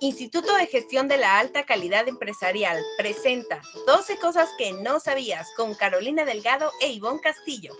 Instituto de Gestión de la Alta Calidad Empresarial presenta 12 cosas que no sabías con Carolina Delgado e Ivonne Castillo.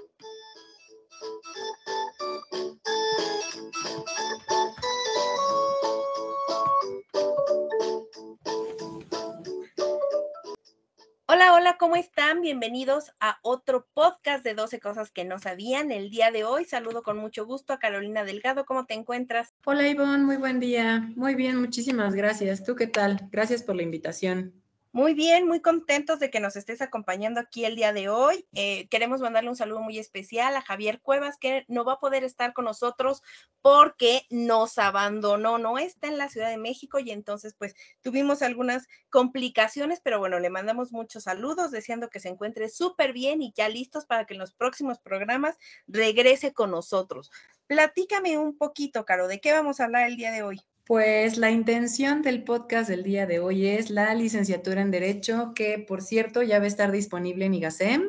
Bienvenidos a otro podcast de 12 cosas que no sabían. El día de hoy saludo con mucho gusto a Carolina Delgado. ¿Cómo te encuentras? Hola Ivonne, muy buen día. Muy bien, muchísimas gracias. ¿Tú qué tal? Gracias por la invitación. Muy bien, muy contentos de que nos estés acompañando aquí el día de hoy. Eh, queremos mandarle un saludo muy especial a Javier Cuevas, que no va a poder estar con nosotros porque nos abandonó, no está en la Ciudad de México y entonces pues tuvimos algunas complicaciones, pero bueno, le mandamos muchos saludos, deseando que se encuentre súper bien y ya listos para que en los próximos programas regrese con nosotros. Platícame un poquito, Caro, ¿de qué vamos a hablar el día de hoy? Pues la intención del podcast del día de hoy es la licenciatura en Derecho, que por cierto ya va a estar disponible en IGASEM.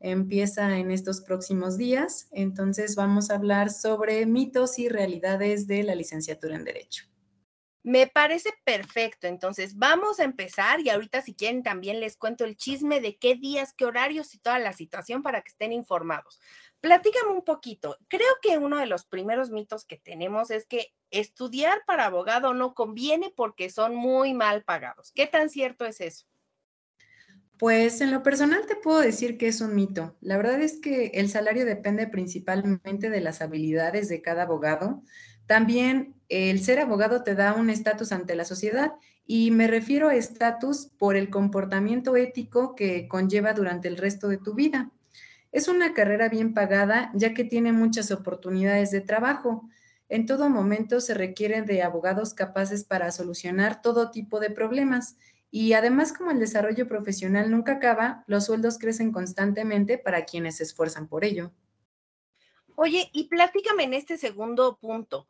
Empieza en estos próximos días. Entonces vamos a hablar sobre mitos y realidades de la licenciatura en Derecho. Me parece perfecto. Entonces, vamos a empezar y ahorita si quieren también les cuento el chisme de qué días, qué horarios y toda la situación para que estén informados. Platícame un poquito. Creo que uno de los primeros mitos que tenemos es que estudiar para abogado no conviene porque son muy mal pagados. ¿Qué tan cierto es eso? Pues en lo personal te puedo decir que es un mito. La verdad es que el salario depende principalmente de las habilidades de cada abogado. También el ser abogado te da un estatus ante la sociedad y me refiero a estatus por el comportamiento ético que conlleva durante el resto de tu vida. Es una carrera bien pagada ya que tiene muchas oportunidades de trabajo. En todo momento se requieren de abogados capaces para solucionar todo tipo de problemas y además como el desarrollo profesional nunca acaba, los sueldos crecen constantemente para quienes se esfuerzan por ello. Oye, y platícame en este segundo punto.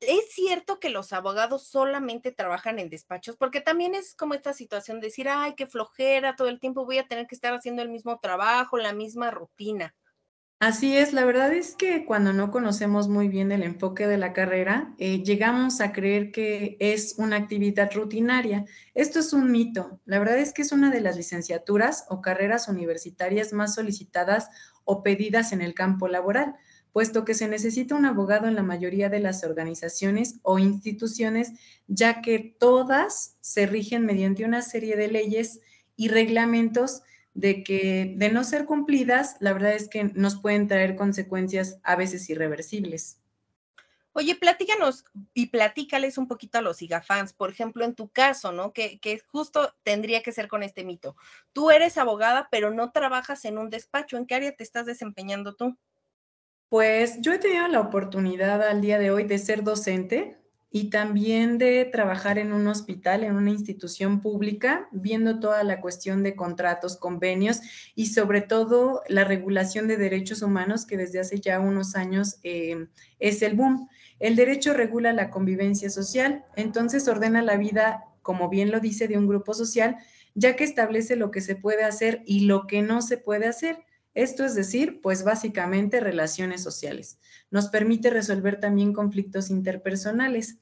¿Es cierto que los abogados solamente trabajan en despachos? Porque también es como esta situación de decir, ay, qué flojera, todo el tiempo voy a tener que estar haciendo el mismo trabajo, la misma rutina. Así es, la verdad es que cuando no conocemos muy bien el enfoque de la carrera, eh, llegamos a creer que es una actividad rutinaria. Esto es un mito. La verdad es que es una de las licenciaturas o carreras universitarias más solicitadas o pedidas en el campo laboral puesto que se necesita un abogado en la mayoría de las organizaciones o instituciones, ya que todas se rigen mediante una serie de leyes y reglamentos de que de no ser cumplidas, la verdad es que nos pueden traer consecuencias a veces irreversibles. Oye, platícanos y platícales un poquito a los IGAFans, por ejemplo, en tu caso, ¿no? Que, que, justo tendría que ser con este mito. Tú eres abogada, pero no trabajas en un despacho. ¿En qué área te estás desempeñando tú? Pues yo he tenido la oportunidad al día de hoy de ser docente y también de trabajar en un hospital, en una institución pública, viendo toda la cuestión de contratos, convenios y sobre todo la regulación de derechos humanos que desde hace ya unos años eh, es el boom. El derecho regula la convivencia social, entonces ordena la vida, como bien lo dice, de un grupo social, ya que establece lo que se puede hacer y lo que no se puede hacer. Esto es decir, pues básicamente relaciones sociales. Nos permite resolver también conflictos interpersonales.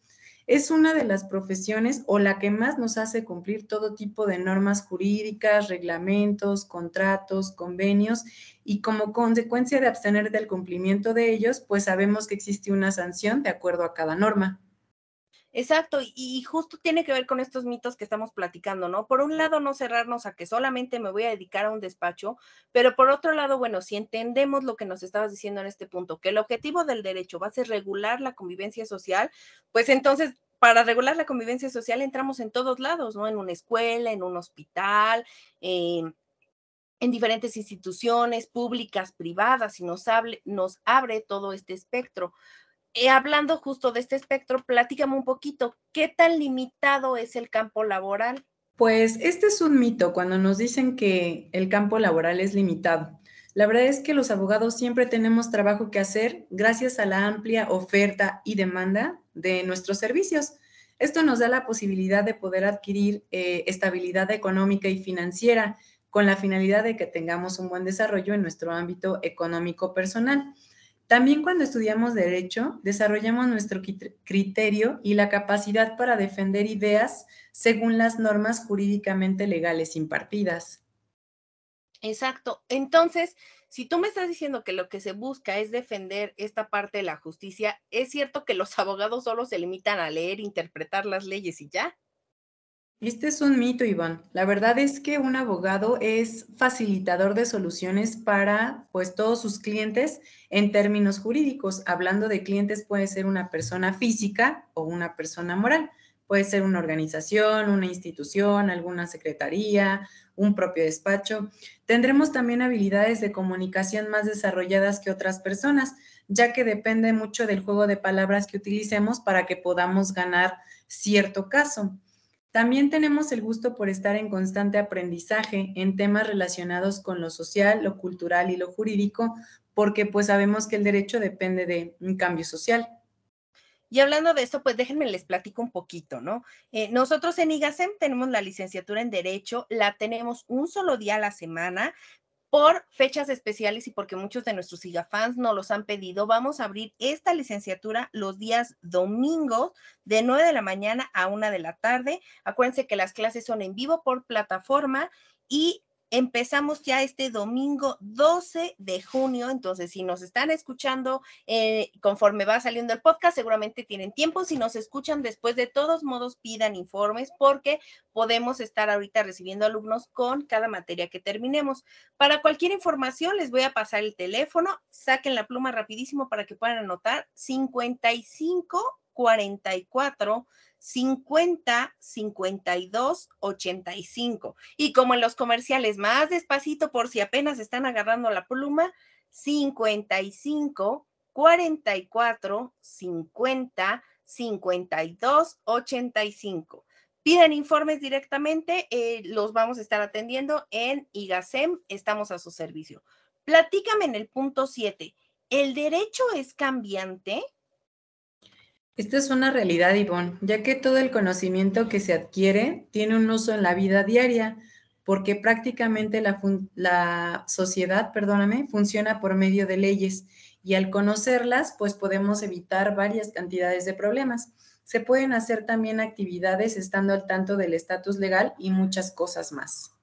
Es una de las profesiones o la que más nos hace cumplir todo tipo de normas jurídicas, reglamentos, contratos, convenios y como consecuencia de abstener del cumplimiento de ellos, pues sabemos que existe una sanción de acuerdo a cada norma. Exacto, y, justo tiene que ver con estos mitos que estamos platicando, ¿no? Por un lado, no cerrarnos a que solamente me voy a dedicar a un despacho, pero por otro lado, bueno, si entendemos lo que nos estabas diciendo en este punto, que el objetivo del derecho va a ser regular la convivencia social, pues entonces para regular la convivencia social entramos en todos lados, ¿no? En una escuela, en un hospital, en, en diferentes instituciones públicas, privadas, y nos, nos abre todo este espectro. Eh, hablando justo de este espectro, platícame un poquito, ¿qué tan limitado es el campo laboral? Pues este es un mito cuando nos dicen que el campo laboral es limitado. La verdad es que los abogados siempre tenemos trabajo que hacer gracias a la amplia oferta y demanda de nuestros servicios. Esto nos da la posibilidad de poder adquirir eh, estabilidad económica y financiera, con la finalidad de que tengamos un buen desarrollo en nuestro ámbito económico personal. También cuando estudiamos derecho, desarrollamos nuestro criterio y la capacidad para defender ideas según las normas jurídicamente legales impartidas. Exacto. Entonces, si tú me estás diciendo que lo que se busca es defender esta parte de la justicia, ¿es cierto que los abogados solo se limitan a leer, interpretar las leyes y ya? Este es un mito, Iván. La verdad es que un abogado es facilitador de soluciones para pues todos sus clientes en términos jurídicos. Hablando de clientes puede ser una persona física o una persona moral. Puede ser una organización, una institución, alguna secretaría, un propio despacho. Tendremos también habilidades de comunicación más desarrolladas que otras personas, ya que depende mucho del juego de palabras que utilicemos para que podamos ganar cierto caso. También tenemos el gusto por estar en constante aprendizaje en temas relacionados con lo social, lo cultural y lo jurídico, porque pues sabemos que el derecho depende de un cambio social. Y hablando de esto, pues déjenme les platico un poquito, ¿no? Eh, nosotros en IGASEM tenemos la licenciatura en Derecho, la tenemos un solo día a la semana, por fechas especiales y porque muchos de nuestros fans nos los han pedido, vamos a abrir esta licenciatura los días domingos de 9 de la mañana a 1 de la tarde. Acuérdense que las clases son en vivo por plataforma y Empezamos ya este domingo 12 de junio, entonces si nos están escuchando eh, conforme va saliendo el podcast, seguramente tienen tiempo. Si nos escuchan después, de todos modos pidan informes porque podemos estar ahorita recibiendo alumnos con cada materia que terminemos. Para cualquier información les voy a pasar el teléfono, saquen la pluma rapidísimo para que puedan anotar 55 44 50 52 85. Y como en los comerciales, más despacito por si apenas están agarrando la pluma, 55 44 50 52 85. Piden informes directamente, eh, los vamos a estar atendiendo en IGASEM, estamos a su servicio. Platícame en el punto 7. ¿El derecho es cambiante? Esta es una realidad, Ivonne, ya que todo el conocimiento que se adquiere tiene un uso en la vida diaria, porque prácticamente la, sociedad, perdóname, funciona por medio de leyes y al conocerlas, pues podemos evitar varias cantidades de problemas. Se pueden hacer también actividades estando al tanto del estatus legal y muchas cosas más.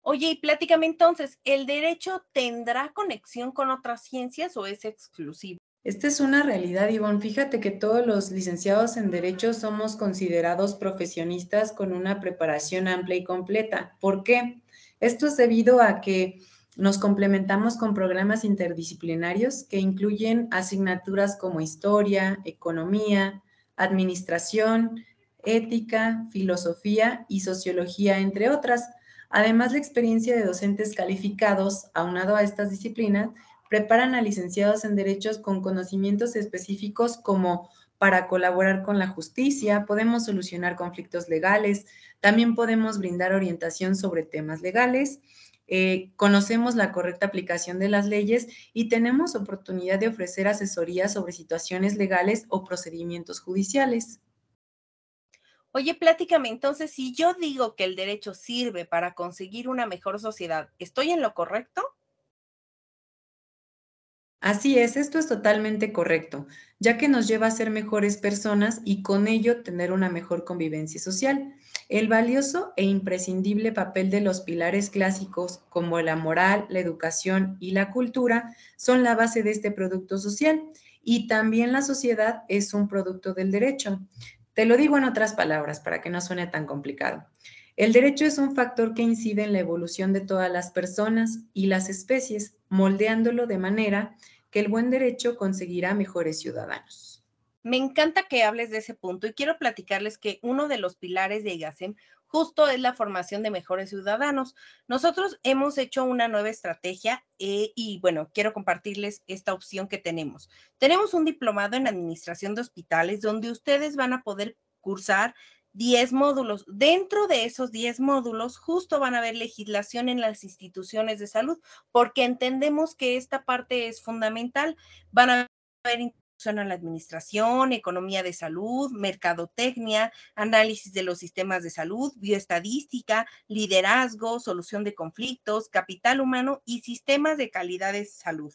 Oye, y pláticame entonces, ¿el derecho tendrá conexión con otras ciencias o es exclusivo? Esta es una realidad, Ivonne. Fíjate que todos los licenciados en Derecho somos considerados profesionistas con una preparación amplia y completa. ¿Por qué? Esto es debido a que nos complementamos con programas interdisciplinarios que incluyen asignaturas como historia, economía, administración, ética, filosofía y sociología, entre otras. Además, la experiencia de docentes calificados, aunado a estas disciplinas, preparan a licenciados en derechos con conocimientos específicos como para colaborar con la justicia, podemos solucionar conflictos legales, también podemos brindar orientación sobre temas legales, eh, conocemos la correcta aplicación de las leyes y tenemos oportunidad de ofrecer asesoría sobre situaciones legales o procedimientos judiciales. Oye, pláticame, entonces, si yo digo que el derecho sirve para conseguir una mejor sociedad, ¿estoy en lo correcto? Así es, esto es totalmente correcto, ya que nos lleva a ser mejores personas y con ello tener una mejor convivencia social. El valioso e imprescindible papel de los pilares clásicos como la moral, la educación y la cultura son la base de este producto social y también la sociedad es un producto del derecho. Te lo digo en otras palabras para que no suene tan complicado. El derecho es un factor que incide en la evolución de todas las personas y las especies, moldeándolo de manera que el buen derecho conseguirá mejores ciudadanos. Me encanta que hables de ese punto y quiero platicarles que uno de los pilares de IGASEM justo es la formación de mejores ciudadanos. Nosotros hemos hecho una nueva estrategia eh, y bueno, quiero compartirles esta opción que tenemos. Tenemos un diplomado en administración de hospitales donde ustedes van a poder cursar 10 módulos. Dentro de esos 10 módulos, justo van a haber legislación en las instituciones de salud, porque entendemos que esta parte es fundamental. Van a haber a la administración, economía de salud, mercadotecnia, análisis de los sistemas de salud, bioestadística, liderazgo, solución de conflictos, capital humano y sistemas de calidad de salud.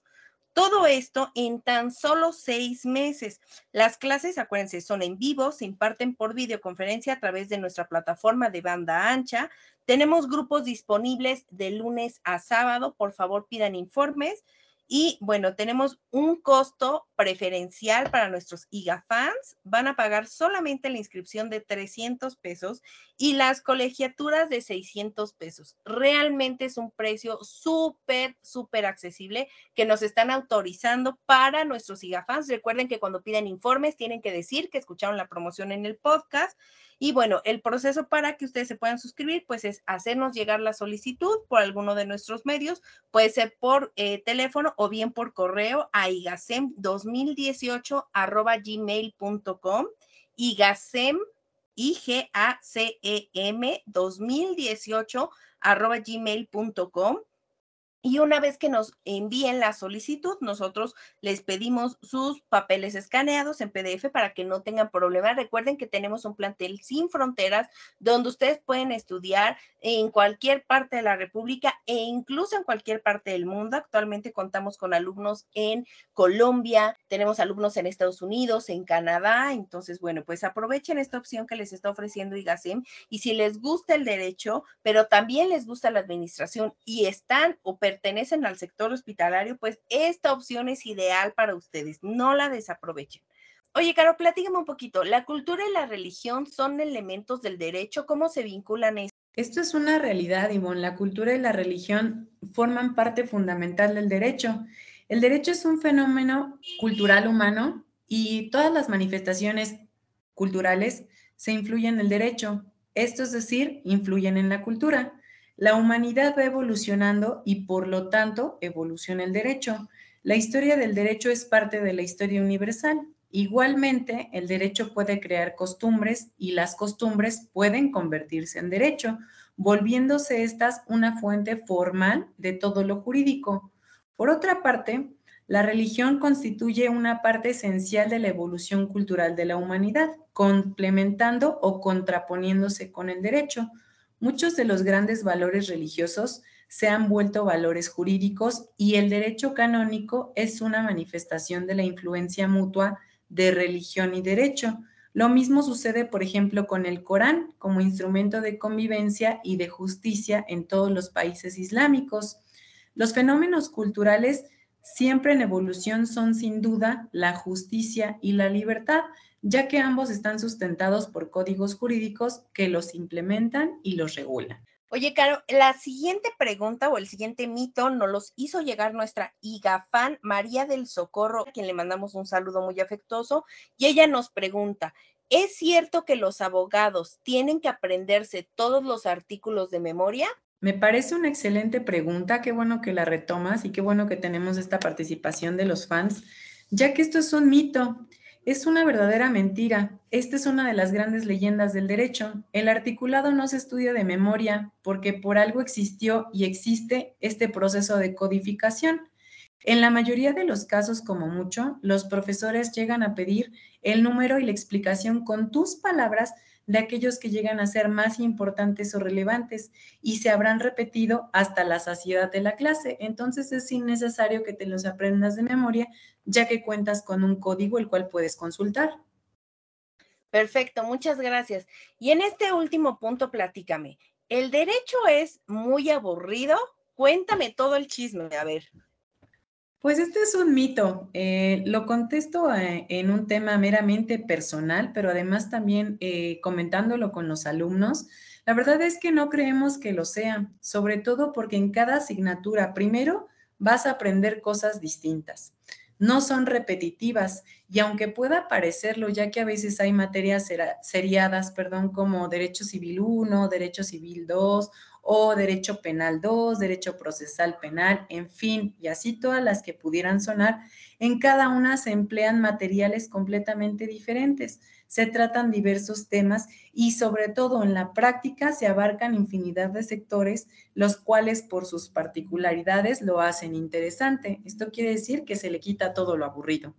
Todo esto en tan solo seis meses. Las clases, acuérdense, son en vivo, se imparten por videoconferencia a través de nuestra plataforma de banda ancha. Tenemos grupos disponibles de lunes a sábado. Por favor, pidan informes. Y bueno, tenemos un costo preferencial para nuestros IGA fans. Van a pagar solamente la inscripción de 300 pesos y las colegiaturas de 600 pesos. Realmente es un precio súper, súper accesible que nos están autorizando para nuestros IGA fans. Recuerden que cuando piden informes tienen que decir que escucharon la promoción en el podcast y bueno, el proceso para que ustedes se puedan suscribir, pues es hacernos llegar la solicitud por alguno de nuestros medios, puede ser por eh, teléfono o bien por correo a igasem2018 arroba gmail.com, igasem, I-G-A-C-E-M 2018 arroba gmail.com y una vez que nos envíen la solicitud, nosotros les pedimos sus papeles escaneados en PDF para que no tengan problema. Recuerden que tenemos un plantel sin fronteras donde ustedes pueden estudiar en cualquier parte de la República e incluso en cualquier parte del mundo. Actualmente contamos con alumnos en Colombia, tenemos alumnos en Estados Unidos, en Canadá. Entonces, bueno, pues aprovechen esta opción que les está ofreciendo IGASEM y si les gusta el derecho, pero también les gusta la administración y están operando pertenecen al sector hospitalario, pues esta opción es ideal para ustedes. No la desaprovechen. Oye, Caro, platícame un poquito. ¿La cultura y la religión son elementos del derecho? ¿Cómo se vinculan esto? Esto es una realidad, Ivonne. La cultura y la religión forman parte fundamental del derecho. El derecho es un fenómeno cultural humano y todas las manifestaciones culturales se influyen en el derecho. Esto es decir, influyen en la cultura. La humanidad va evolucionando y por lo tanto evoluciona el derecho. La historia del derecho es parte de la historia universal. Igualmente, el derecho puede crear costumbres y las costumbres pueden convertirse en derecho, volviéndose estas una fuente formal de todo lo jurídico. Por otra parte, la religión constituye una parte esencial de la evolución cultural de la humanidad, complementando o contraponiéndose con el derecho. Muchos de los grandes valores religiosos se han vuelto valores jurídicos y el derecho canónico es una manifestación de la influencia mutua de religión y derecho. Lo mismo sucede, por ejemplo, con el Corán como instrumento de convivencia y de justicia en todos los países islámicos. Los fenómenos culturales siempre en evolución son sin duda la justicia y la libertad, ya que ambos están sustentados por códigos jurídicos que los implementan y los regulan. Oye, Caro, la siguiente pregunta o el siguiente mito nos los hizo llegar nuestra IGAFAN María del Socorro, a quien le mandamos un saludo muy afectuoso, y ella nos pregunta, ¿es cierto que los abogados tienen que aprenderse todos los artículos de memoria? Me parece una excelente pregunta, qué bueno que la retomas y qué bueno que tenemos esta participación de los fans, ya que esto es un mito. Es una verdadera mentira. Esta es una de las grandes leyendas del derecho. El articulado no se estudia de memoria porque por algo existió y existe este proceso de codificación. En la mayoría de los casos, como mucho, los profesores llegan a pedir el número y la explicación con tus palabras de aquellos que llegan a ser más importantes o relevantes y se habrán repetido hasta la saciedad de la clase. Entonces es innecesario que te los aprendas de memoria, ya que cuentas con un código el cual puedes consultar. Perfecto, muchas gracias. Y en este último punto, platícame. ¿El derecho es muy aburrido? Cuéntame todo el chisme, a ver. Pues este es un mito. Eh, lo contesto eh, en un tema meramente personal, pero además también eh, comentándolo con los alumnos. La verdad es que no creemos que lo sea, sobre todo porque en cada asignatura, primero, vas a aprender cosas distintas. No son repetitivas y aunque pueda parecerlo, ya que a veces hay materias seriadas, perdón, como Derecho Civil 1, Derecho Civil 2 o Derecho Penal 2, Derecho Procesal Penal, en fin, y así todas las que pudieran sonar, en cada una se emplean materiales completamente diferentes. Se tratan diversos temas y sobre todo en la práctica se abarcan infinidad de sectores, los cuales por sus particularidades lo hacen interesante. Esto quiere decir que se le quita todo lo aburrido.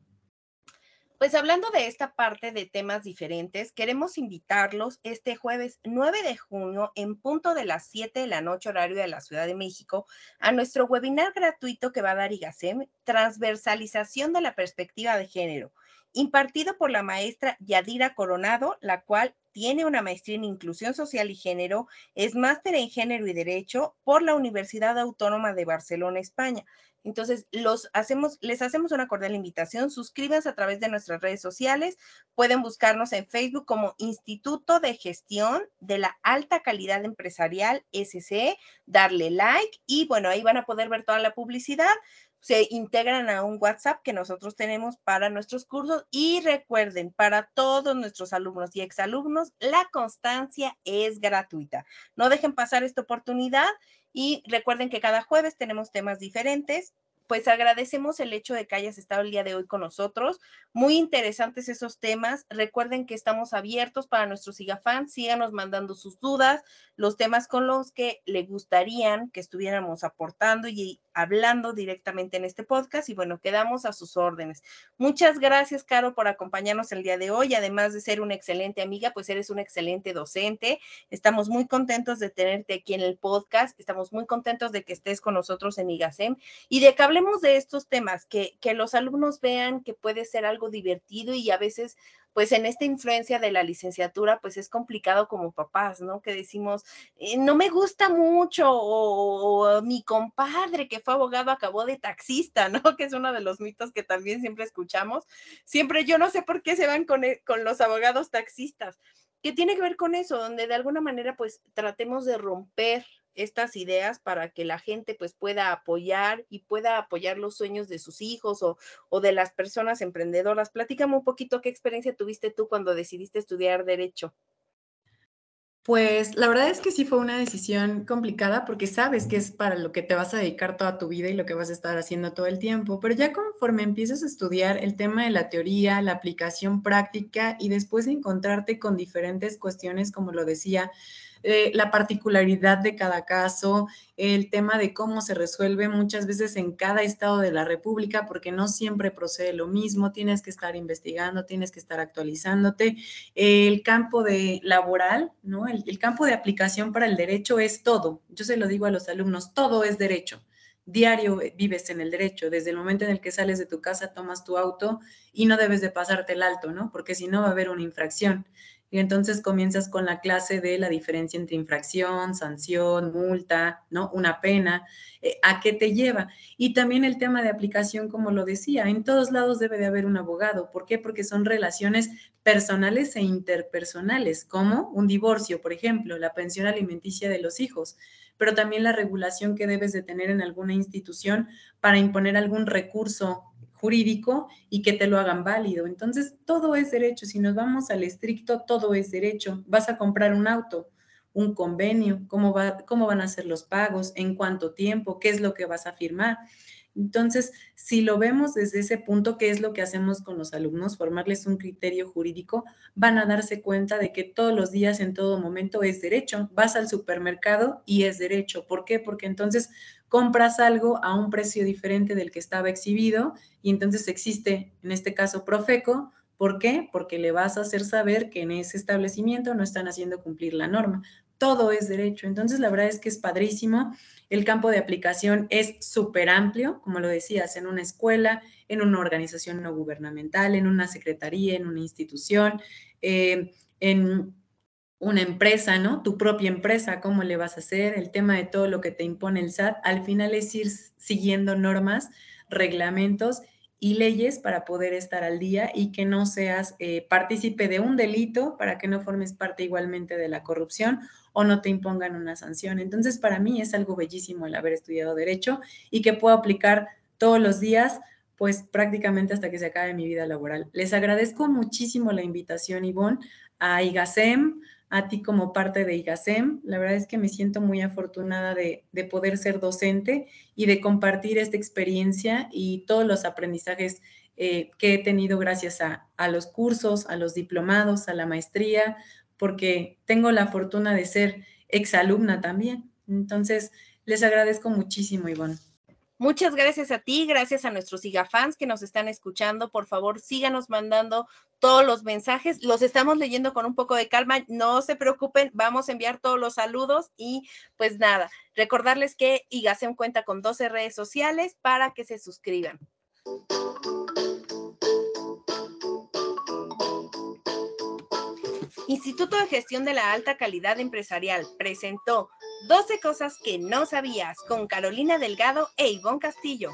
Pues hablando de esta parte de temas diferentes, queremos invitarlos este jueves 9 de junio en punto de las 7 de la noche horario de la Ciudad de México a nuestro webinar gratuito que va a dar IGASEM, Transversalización de la Perspectiva de Género, impartido por la maestra Yadira Coronado, la cual tiene una maestría en Inclusión Social y Género, es máster en Género y Derecho por la Universidad Autónoma de Barcelona, España. Entonces, los hacemos, les hacemos una cordial invitación. Suscríbanse a través de nuestras redes sociales. Pueden buscarnos en Facebook como Instituto de Gestión de la Alta Calidad Empresarial SCE, darle like y bueno, ahí van a poder ver toda la publicidad. Se integran a un WhatsApp que nosotros tenemos para nuestros cursos y recuerden, para todos nuestros alumnos y exalumnos, la constancia es gratuita. No dejen pasar esta oportunidad y recuerden que cada jueves tenemos temas diferentes. Pues agradecemos el hecho de que hayas estado el día de hoy con nosotros. Muy interesantes esos temas. Recuerden que estamos abiertos para nuestros fans. Síganos mandando sus dudas, los temas con los que le gustarían que estuviéramos aportando y hablando directamente en este podcast y bueno, quedamos a sus órdenes. Muchas gracias, Caro, por acompañarnos el día de hoy. Además de ser una excelente amiga, pues eres una excelente docente. Estamos muy contentos de tenerte aquí en el podcast. Estamos muy contentos de que estés con nosotros en IGASEM y de que hablemos de estos temas, que, que los alumnos vean que puede ser algo divertido y a veces pues en esta influencia de la licenciatura, pues es complicado como papás, ¿no? Que decimos, eh, no me gusta mucho, o, mi compadre que fue abogado acabó de taxista, ¿no? Que es uno de los mitos que también siempre escuchamos. Siempre yo no sé por qué se van con, e, con los abogados taxistas. ¿Qué tiene que ver con eso? Donde de alguna manera, pues tratemos de romper estas ideas para que la gente pues pueda apoyar y pueda apoyar los sueños de sus hijos o, o de las personas emprendedoras. Platícame un poquito qué experiencia tuviste tú cuando decidiste estudiar derecho. Pues la verdad es que sí fue una decisión complicada porque sabes que es para lo que te vas a dedicar toda tu vida y lo que vas a estar haciendo todo el tiempo, pero ya conforme empiezas a estudiar el tema de la teoría, la aplicación práctica y después encontrarte con diferentes cuestiones, como lo decía, eh, la particularidad de cada caso, el tema de cómo se resuelve muchas veces en cada estado de la República, porque no siempre procede lo mismo, tienes que estar investigando, tienes que estar actualizándote. El campo de laboral, ¿no? El, el campo de aplicación para el derecho es todo. Yo se lo digo a los alumnos, todo es derecho diario vives en el derecho, desde el momento en el que sales de tu casa, tomas tu auto y no debes de pasarte el alto, ¿no? Porque si no va a haber una infracción. Y entonces comienzas con la clase de la diferencia entre infracción, sanción, multa, ¿no? Una pena, eh, ¿a qué te lleva? Y también el tema de aplicación, como lo decía, en todos lados debe de haber un abogado. ¿Por qué? Porque son relaciones personales e interpersonales, como un divorcio, por ejemplo, la pensión alimenticia de los hijos, pero también la regulación que debes de tener en alguna institución para imponer algún recurso jurídico y que te lo hagan válido. Entonces, todo es derecho. Si nos vamos al estricto, todo es derecho. Vas a comprar un auto, un convenio, cómo, va, cómo van a ser los pagos, en cuánto tiempo, qué es lo que vas a firmar. Entonces, si lo vemos desde ese punto, ¿qué es lo que hacemos con los alumnos? Formarles un criterio jurídico, van a darse cuenta de que todos los días, en todo momento, es derecho. Vas al supermercado y es derecho. ¿Por qué? Porque entonces compras algo a un precio diferente del que estaba exhibido y entonces existe, en este caso, Profeco. ¿Por qué? Porque le vas a hacer saber que en ese establecimiento no están haciendo cumplir la norma. Todo es derecho. Entonces, la verdad es que es padrísimo. El campo de aplicación es súper amplio, como lo decías, en una escuela, en una organización no gubernamental, en una secretaría, en una institución, eh, en una empresa, ¿no? Tu propia empresa, ¿cómo le vas a hacer? El tema de todo lo que te impone el SAT, al final es ir siguiendo normas, reglamentos y leyes para poder estar al día y que no seas eh, partícipe de un delito para que no formes parte igualmente de la corrupción o no te impongan una sanción. Entonces, para mí es algo bellísimo el haber estudiado derecho y que puedo aplicar todos los días, pues prácticamente hasta que se acabe mi vida laboral. Les agradezco muchísimo la invitación, Ivonne, a IGASEM, a ti como parte de IGASEM. La verdad es que me siento muy afortunada de, poder ser docente y de compartir esta experiencia y todos los aprendizajes eh, que he tenido gracias a, a, los cursos, a los diplomados, a la maestría, porque tengo la fortuna de ser exalumna también. Entonces, les agradezco muchísimo, Ivonne. Muchas gracias a ti, gracias a nuestros fans que nos están escuchando. Por favor, síganos mandando todos los mensajes. Los estamos leyendo con un poco de calma. No se preocupen, vamos a enviar todos los saludos y pues nada, recordarles que IGASEM cuenta con 12 redes sociales para que se suscriban. Instituto de Gestión de la Alta Calidad Empresarial presentó 12 cosas que no sabías con Carolina Delgado e Ivonne Castillo.